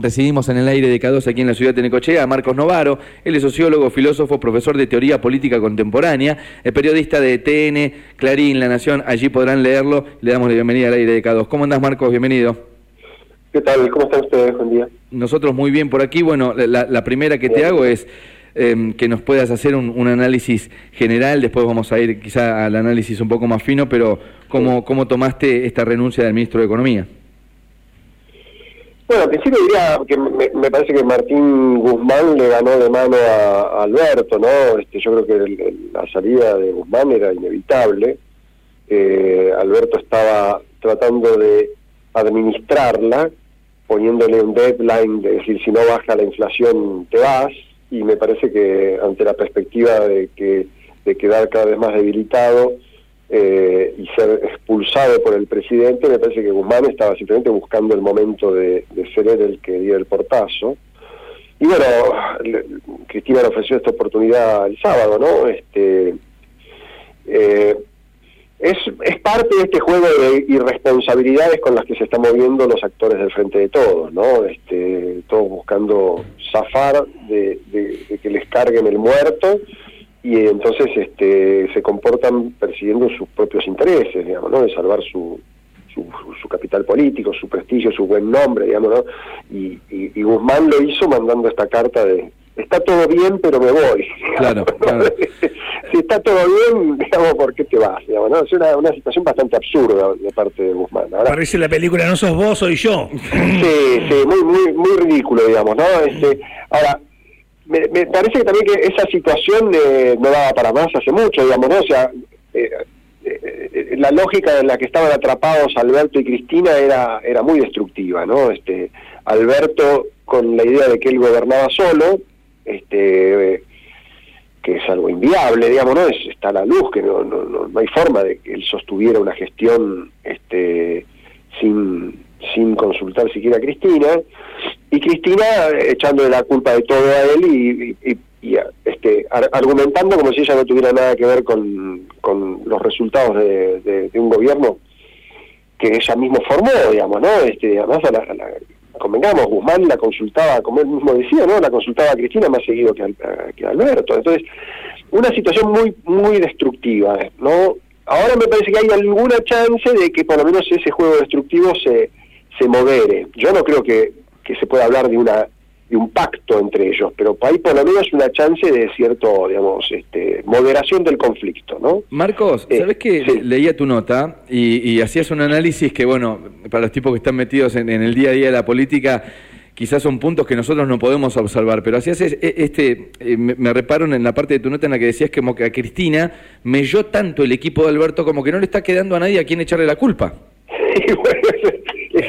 Recibimos en el aire de K2 aquí en la ciudad de Necochea a Marcos Novaro. Él es sociólogo, filósofo, profesor de teoría política contemporánea, es periodista de TN, Clarín, La Nación. Allí podrán leerlo. Le damos la bienvenida al aire de K2. ¿Cómo andás, Marcos? Bienvenido. ¿Qué tal? ¿Cómo están ustedes? Buen día. Nosotros muy bien por aquí. Bueno, la, primera que te hago es em, que nos puedas hacer un, análisis general. Después vamos a ir quizá al análisis un poco más fino, pero ¿cómo, cómo tomaste esta renuncia del ministro de Economía? Bueno, al principio diría que me, parece que Martín Guzmán le ganó de mano a, Alberto, ¿no? Este, yo creo que la salida de Guzmán era inevitable. Eh, Alberto estaba tratando de administrarla, poniéndole un deadline de decir si no baja la inflación te vas, y me parece que ante la perspectiva de que de quedar cada vez más debilitado, eh, y ser expulsado por el presidente, me parece que Guzmán estaba simplemente buscando el momento de, ser él el que diera el portazo. Y bueno, Cristina le ofreció esta oportunidad el sábado, ¿no? Este, eh, es, es parte de este juego de irresponsabilidades con las que se están moviendo los actores del frente de todos, ¿no? Este, todos buscando zafar de, de que les carguen el muerto y entonces este, se comportan persiguiendo sus propios intereses, digamos, ¿no? De salvar su, su, capital político, su prestigio, su buen nombre, digamos, ¿no? Y, Guzmán lo hizo mandando esta carta de está todo bien, pero me voy. Claro, si está todo bien, digamos, ¿por qué te vas? Digamos, ¿no? Es una, una situación bastante absurda de parte de Guzmán. Parece la película No sos vos, soy yo. Sí, sí, muy, muy, muy ridículo, digamos, ¿no? Este, ahora, me, parece que también que esa situación eh, no daba para más hace mucho, digamos, ¿no? O sea, eh, eh, la lógica en la que estaban atrapados Alberto y Cristina era, era muy destructiva, ¿no? Este, Alberto con la idea de que él gobernaba solo, este, que es algo inviable, digamos, ¿no? Es, está la luz, que no, no, no, no hay forma de que él sostuviera una gestión este, sin, sin consultar siquiera a Cristina, y Cristina echándole la culpa de todo a él y, este, argumentando como si ella no tuviera nada que ver con, con los resultados de, un gobierno que ella misma formó, digamos, ¿no? Este, además, a la, convengamos, Guzmán la consultaba, como él mismo decía, ¿no? La consultaba a Cristina más seguido que, que a Alberto. Entonces, una situación muy, muy destructiva, ¿no? Ahora me parece que hay alguna chance de que por lo menos ese juego destructivo se, se modere. Yo no creo que, que se pueda hablar de una de un pacto entre ellos, pero hay por lo menos una chance de cierto, digamos, este, moderación del conflicto, ¿no? Marcos, eh, ¿sabes que leía tu nota y, hacías un análisis que, bueno, para los tipos que están metidos en, el día a día de la política, quizás son puntos que nosotros no podemos observar, pero hacías e, este, eh, me, reparo en la parte de tu nota en la que decías que, como que a Cristina melló tanto el equipo de Alberto como que no le está quedando a nadie a quien echarle la culpa. Sí, bueno,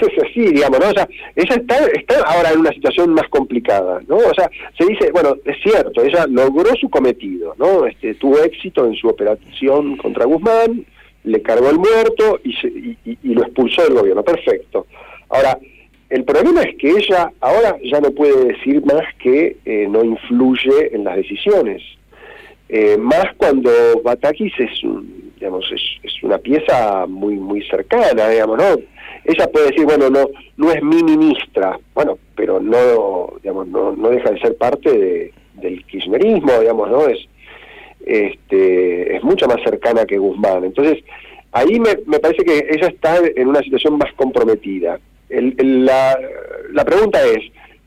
es así, digamos, ¿no? O sea, ella está, está ahora en una situación más complicada, ¿no? O sea, se dice, bueno, es cierto, ella logró su cometido, ¿no? Este, tuvo éxito en su operación contra Guzmán, le cargó el muerto y, y, lo expulsó del gobierno, perfecto. Ahora, el problema es que ella ahora ya no puede decir más que eh, no influye en las decisiones. Eh, más cuando Batakis es, digamos, es, es, una pieza muy muy cercana, digamos, ¿no? Ella puede decir, bueno, no no es mi ministra, bueno, pero no, digamos, no, no deja de ser parte de, del kirchnerismo, digamos, ¿no? Es, este, es mucho más cercana que Guzmán. Entonces, ahí me, me parece que ella está en una situación más comprometida. El, la, la pregunta es,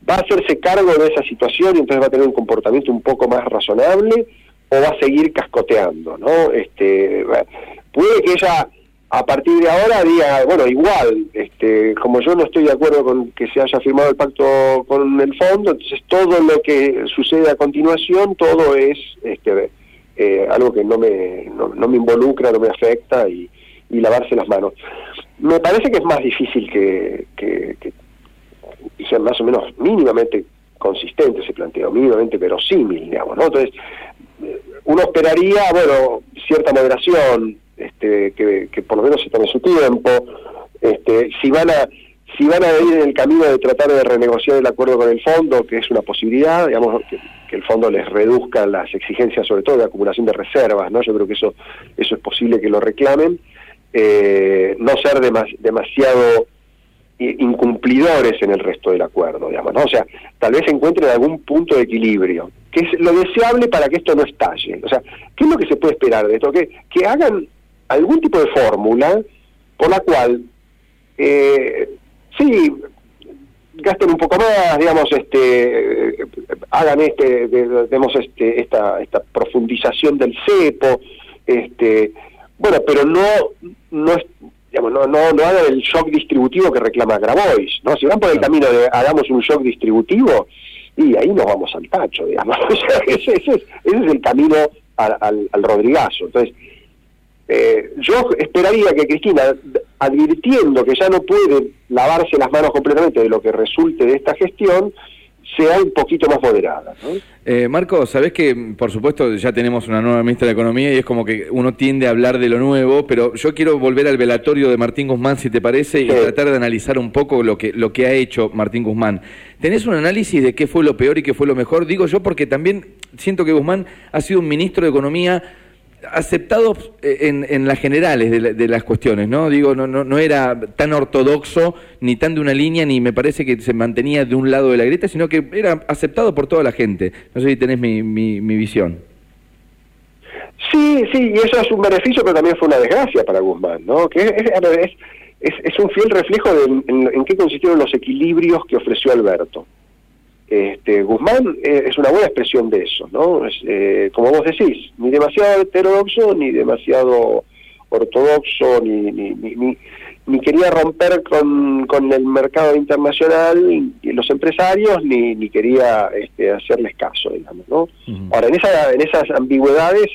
¿va a hacerse cargo de esa situación y entonces va a tener un comportamiento un poco más razonable o va a seguir cascoteando, ¿no? Este, puede que ella a partir de ahora diga, bueno, igual, este, como yo no estoy de acuerdo con que se haya firmado el pacto con el fondo, entonces todo lo que sucede a continuación, todo es este, eh, algo que no me, no, me involucra, no me afecta y, lavarse las manos. Me parece que es más difícil que, que, que sea más o menos mínimamente consistente ese planteo, mínimamente verosímil, digamos, ¿no? Entonces, uno esperaría, bueno, cierta moderación, este, que, por lo menos se tome su tiempo, este, si van a si van a ir en el camino de tratar de renegociar el acuerdo con el fondo, que es una posibilidad, digamos, que, el fondo les reduzca las exigencias, sobre todo de acumulación de reservas, ¿no? Yo creo que eso, eso es posible que lo reclamen. Eh, no ser demasiado incumplidores en el resto del acuerdo, digamos, ¿no? O sea, tal vez encuentren algún punto de equilibrio, que es lo deseable para que esto no estalle. O sea, ¿qué es lo que se puede esperar de esto? Que, que hagan algún tipo de fórmula por la cual, eh, sí, gasten un poco más, digamos, este, hagan este, digamos, este, esta, esta profundización del cepo, este, bueno, pero no, no es digamos, no, no, no hagan el shock distributivo que reclama Grabois, ¿no? Si van por el camino de hagamos un shock distributivo, y ahí nos vamos al tacho, digamos. ese, ese, es, ese es el camino al, al, al Rodrigazo. Entonces, eh, yo esperaría que Cristina, advirtiendo que ya no puede lavarse las manos completamente de lo que resulte de esta gestión, sea un poquito más moderada. Eh, Marco, sabés que por supuesto ya tenemos una nueva ministra de Economía y es como que uno tiende a hablar de lo nuevo, pero yo quiero volver al velatorio de Martín Guzmán, si te parece, y tratar de analizar un poco lo que, lo que ha hecho Martín Guzmán. ¿Tenés un análisis de qué fue lo peor y qué fue lo mejor? Digo yo porque también siento que Guzmán ha sido un ministro de Economía aceptados eh, en, en las generales de, las cuestiones, ¿no? Digo, no, no, no era tan ortodoxo, ni tan de una línea, ni me parece que se mantenía de un lado de la grieta, sino que era aceptado por toda la gente. No sé si tenés mi, mi, visión. Sí, sí, y eso es un beneficio, pero también fue una desgracia para Guzmán, ¿no? Que es, es, es, un fiel reflejo de en qué consistieron los equilibrios que ofreció Alberto. Este, Guzmán eh, es una buena expresión de eso, ¿no? Es, eh, como vos decís, ni demasiado heterodoxo, ni demasiado ortodoxo, ni, ni, ni, ni quería romper con, con, el mercado internacional y los empresarios, ni, ni quería este, hacerles caso, digamos, ¿no? Ahora, en, esa, en esas ambigüedades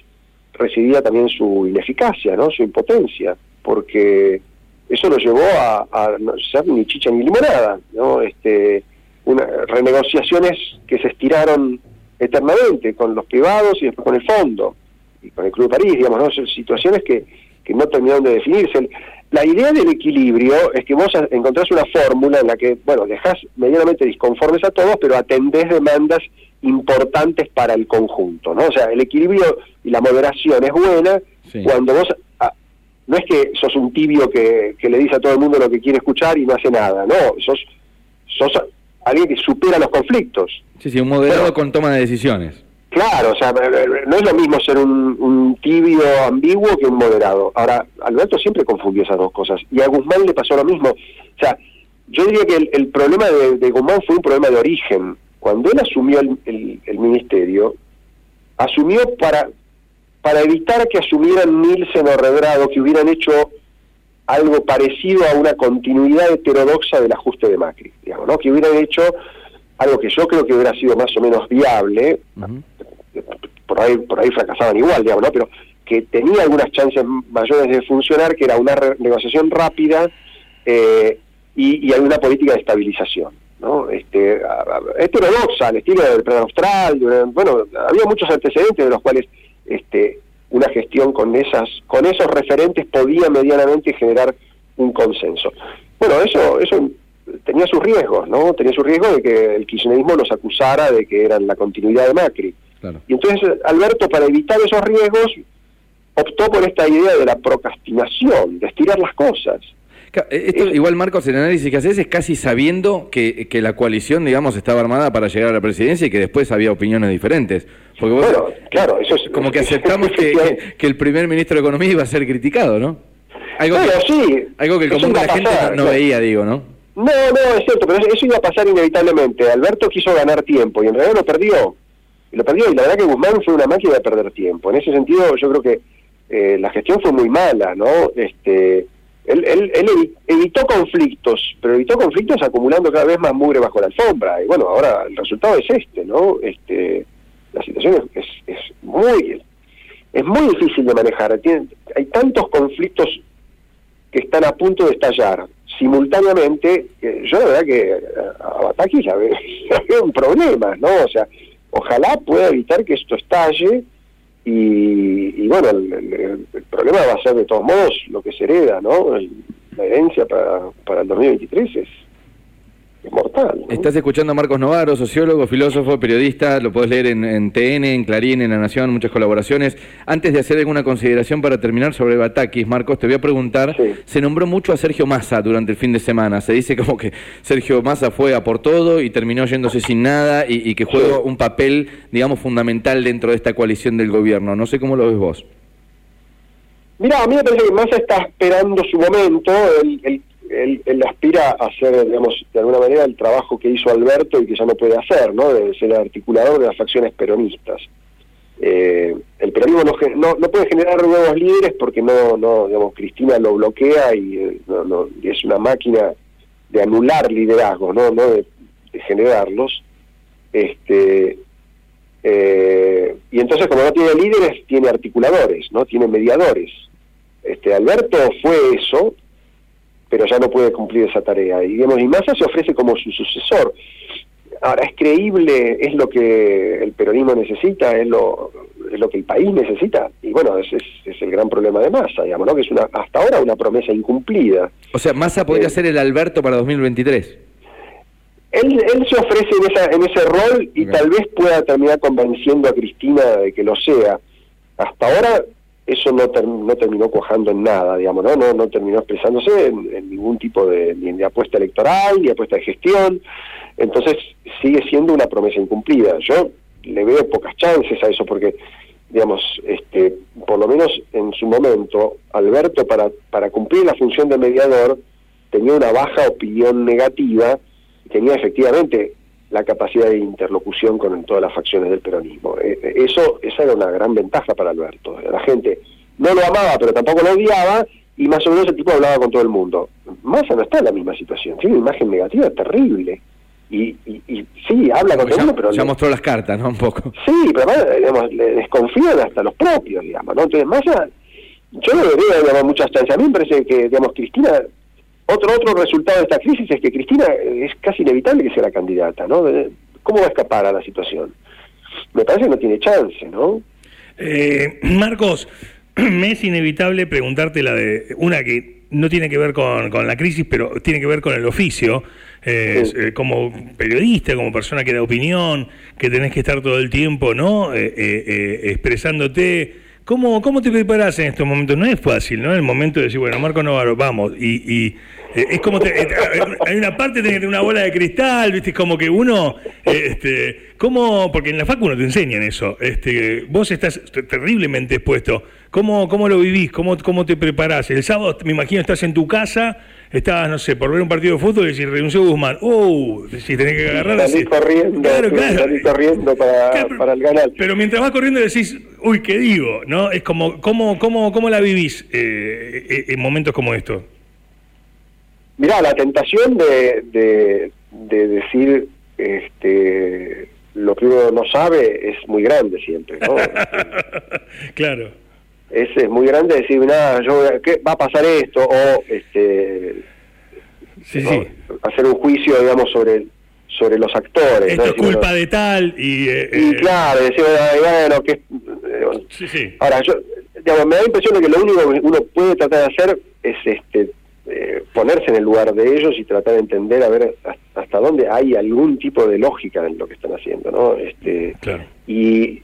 residía también su ineficacia, ¿no? Su impotencia, porque eso lo llevó a, a no ser ni chicha ni limonada, ¿no? Este, una, renegociaciones que se estiraron eternamente con los privados y después con el fondo y con el Club de París, digamos, ¿no? Son situaciones que, que no terminaron de definirse. La idea del equilibrio es que vos encontrás una fórmula en la que, bueno, dejás medianamente disconformes a todos, pero atendés demandas importantes para el conjunto, ¿no? O sea, el equilibrio y la moderación es buena cuando vos... Ah, no es que sos un tibio que, que le dice a todo el mundo lo que quiere escuchar y no hace nada, no, sos, sos alguien que supera los conflictos. Sí, sí, un moderado con toma de decisiones. Claro, o sea, no es lo mismo ser un, tibio ambiguo que un moderado. Ahora, Alberto siempre confundió esas dos cosas y a Guzmán le pasó lo mismo. O sea, yo diría que el, problema de, Guzmán fue un problema de origen. Cuando él asumió el, el ministerio, asumió para, para evitar que asumieran Nielsen o Redrado, que hubieran hecho algo parecido a una continuidad heterodoxa del ajuste de Macri, digamos, ¿no? que hubieran hecho algo que yo creo que hubiera sido más o menos viable, por ahí por ahí fracasaban igual, digamos, ¿no? pero que tenía algunas chances mayores de funcionar, que era una negociación rápida eh, y, y alguna política de estabilización. ¿no? Este, heterodoxa, al estilo del plan austral, bueno, había muchos antecedentes de los cuales este, una gestión con esas con esos referentes podía medianamente generar un consenso. Bueno, eso eso tenía sus riesgos, ¿no? Tenía su riesgo de que el kirchnerismo los acusara de que eran la continuidad de Macri. Y entonces Alberto, para evitar esos riesgos, optó por esta idea de la procrastinación, de estirar las cosas. Eh, esto, igual, Marcos, el análisis que haces es casi sabiendo que, que, la coalición, digamos, estaba armada para llegar a la presidencia y que después había opiniones diferentes. Porque vos, bueno, claro, eso es... Como que aceptamos que, que, el primer ministro de Economía iba a ser criticado, ¿no? Algo que, sí, algo que el común de la gente no, veía, digo, ¿no? No, no, es cierto, pero eso iba a pasar inevitablemente. Alberto quiso ganar tiempo y en realidad lo perdió. Y lo perdió, y la verdad que Guzmán fue una máquina de perder tiempo. En ese sentido, yo creo que eh, la gestión fue muy mala, ¿no? Este él, evitó conflictos, pero evitó conflictos acumulando cada vez más mugre bajo la alfombra. Y bueno, ahora el resultado es este, ¿no? Este, la situación es, es, muy es muy difícil de manejar. hay tantos conflictos que están a punto de estallar simultáneamente. yo la verdad que a Bataki ya veo, un problema, ¿no? O sea, ojalá pueda evitar que esto estalle y, bueno, el, problema va a ser de todos modos lo que se hereda, ¿no? la herencia para, para el 2023 es es mortal. ¿no? Estás escuchando a Marcos Novaro, sociólogo, filósofo, periodista, lo podés leer en, en TN, en Clarín, en La Nación, muchas colaboraciones. Antes de hacer alguna consideración para terminar sobre Batakis, Marcos, te voy a preguntar, Sí. se nombró mucho a Sergio Massa durante el fin de semana, se dice como que Sergio Massa fue a por todo y terminó yéndose sin nada y, y que juega Sí. un papel, digamos, fundamental dentro de esta coalición del gobierno. No sé cómo lo ves vos. Mira, a mí me parece que Massa está esperando su momento, él, él- él- aspira a hacer, digamos, de alguna manera el trabajo que hizo Alberto y que ya no puede hacer, ¿no? De ser articulador de las facciones peronistas. Eh, el peronismo no, no, no puede generar nuevos líderes porque no, no digamos, Cristina lo bloquea y, eh, es una máquina de anular liderazgos, no, no de, de generarlos. Este, eh, y entonces como no tiene líderes, tiene articuladores, no tiene mediadores. Este, Alberto fue eso, pero ya no puede cumplir esa tarea. Y, digamos, y Massa se ofrece como su sucesor. Ahora, ¿es creíble? ¿Es lo que el peronismo necesita? ¿Es lo, es lo que el país necesita? Y bueno, ese es, es el gran problema de Massa, digamos, ¿no? que es una hasta ahora una promesa incumplida. O sea, Massa podría Eh. ser el Alberto para 2023. Él, él se ofrece en, esa, en ese rol y tal vez pueda terminar convenciendo a Cristina de que lo sea. Hasta ahora eso no, ter- no terminó cuajando en nada, digamos, ¿no? No, no terminó expresándose en, ningún tipo de, ni de apuesta electoral, ni apuesta de gestión. Entonces sigue siendo una promesa incumplida. Yo le veo pocas chances a eso porque, digamos, este, por lo menos en su momento, Alberto para, para cumplir la función de mediador tenía una baja opinión negativa tenía efectivamente la capacidad de interlocución con todas las facciones del peronismo. Eh, eh, Eso, esa era una gran ventaja para Alberto. La gente no lo amaba, pero tampoco lo odiaba, y más o menos el tipo hablaba con todo el mundo. Massa no está en la misma situación, tiene una imagen negativa terrible. Y, y, y sí, habla con todo el mundo, pero ya le- mostró las cartas, ¿no? Un poco. Sí, pero además, digamos, le desconfían hasta los propios, digamos, ¿no? Entonces, Massa, yo no le veo, digamos, muchas chances. A mí me parece que, digamos, Cristina, otro otro resultado de esta crisis es que Cristina eh, es casi inevitable que sea la candidata, ¿no? ¿Cómo va a escapar a la situación? Me parece que no tiene chance, ¿no? Eh, Marcos, me es inevitable preguntarte la de una que no tiene que ver con, con la crisis, pero tiene que ver con el oficio. Eh, Sí. eh, como periodista, como persona que da opinión, que tenés que estar todo el tiempo, ¿no? Expresándote. ¿Cómo, ¿Cómo te preparas en estos momentos? No es fácil, ¿no? El momento de decir, bueno, Marco Novaro, vamos. Y, y, es como, te- eh, hay una parte, tener una bola de cristal, ¿viste? Es como que uno, eh, este, ¿cómo? Porque en la facu no te enseñan eso. Este, vos estás terriblemente expuesto. ¿Cómo, cómo lo vivís? ¿Cómo, ¿Cómo te preparás? El sábado, me imagino, estás en tu casa, estabas, no sé, por ver un partido de fútbol y decís, renunció Guzmán. ¡Uh! Si tenés que agarrar Salí así. corriendo, Claro, claro. salí corriendo para, Claro, para el canal. Pero mientras vas corriendo decís, uy, ¿qué digo? ¿No? Es como, ¿cómo, cómo, cómo la vivís eh, eh, en momentos como estos? Mirá, la tentación de, de, de decir este, lo que uno no sabe es muy grande siempre, ¿no? claro. es, es muy grande decir, nada, yo ¿qué va a pasar esto o este Sí, ¿no? sí. hacer un juicio, digamos, sobre sobre los actores. Esto ¿no? es culpa bueno, de tal y... eh, y eh, claro, decir, bueno, que eh, Sí, sí. Ahora, yo, digamos, me da la impresión de que lo único que uno puede tratar de hacer es este eh, ponerse en el lugar de ellos y tratar de entender a ver hasta, dónde hay algún tipo de lógica en lo que están haciendo, ¿no? Este, Claro. y,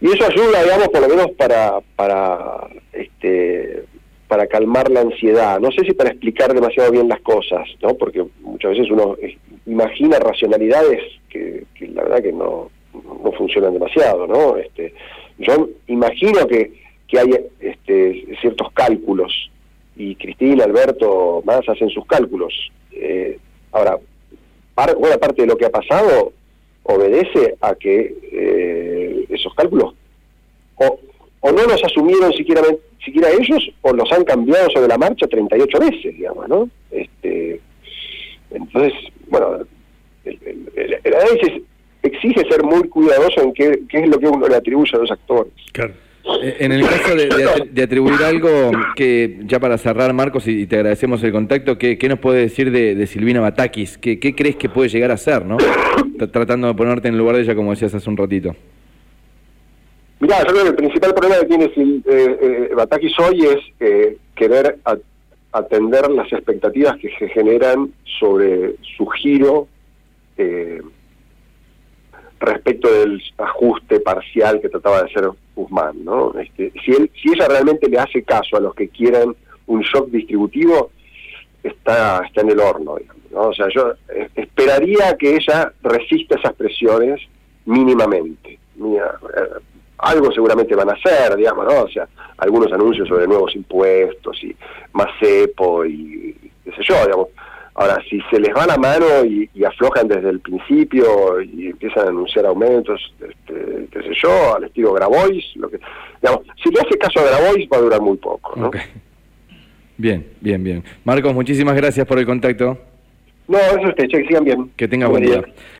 y eso ayuda, digamos, por lo menos para, para, este, para calmar la ansiedad. No sé si para explicar demasiado bien las cosas, ¿no? Porque muchas veces uno eh, imagina racionalidades que, que la verdad que no, no funcionan demasiado, ¿no? Este, yo imagino que, que hay este, ciertos cálculos y Cristina, Alberto, más hacen sus cálculos. Eh, ahora, par- buena parte de lo que ha pasado obedece a que eh, esos cálculos o, o no los asumieron siquiera, siquiera ellos o los han cambiado sobre la marcha 38 veces, digamos, ¿no? Este, entonces, bueno, el, el- el análisis exige ser muy cuidadoso en qué, qué es lo que uno le atribuye a los actores. Claro. Eh, En el caso de, de atri- de atribuir algo, que ya para cerrar, Marcos, y, te agradecemos el contacto, ¿qué, qué nos puede decir de, Silvina Batakis? ¿Qué, ¿Qué crees que puede llegar a ser, no? Tratando de ponerte en el lugar de ella, como decías hace un ratito. Mirá, yo creo que el principal problema que tiene Sil- eh, eh, Batakis hoy es querer atender las expectativas que se generan sobre su giro respecto del ajuste parcial que trataba de hacer Guzmán, ¿no? Este, si él, si ella realmente le hace caso a los que quieran un shock distributivo, está, está en el horno, ¿no? O sea, yo eh, esperaría que ella resista esas presiones mínimamente. Mira, eh, algo seguramente van a hacer, digamos, ¿no? O sea, algunos anuncios sobre nuevos impuestos y más cepo y qué sé yo, digamos. Ahora, si se les va la mano y, aflojan desde el principio y empiezan a anunciar aumentos, este, qué sé yo, al estilo Grabois, lo que, digamos, si le hace caso a Grabois va a durar muy poco, ¿no? Bien, bien, bien. Marcos, muchísimas gracias por el contacto. No, eso usted, che, que sigan bien. Que tenga buen, día.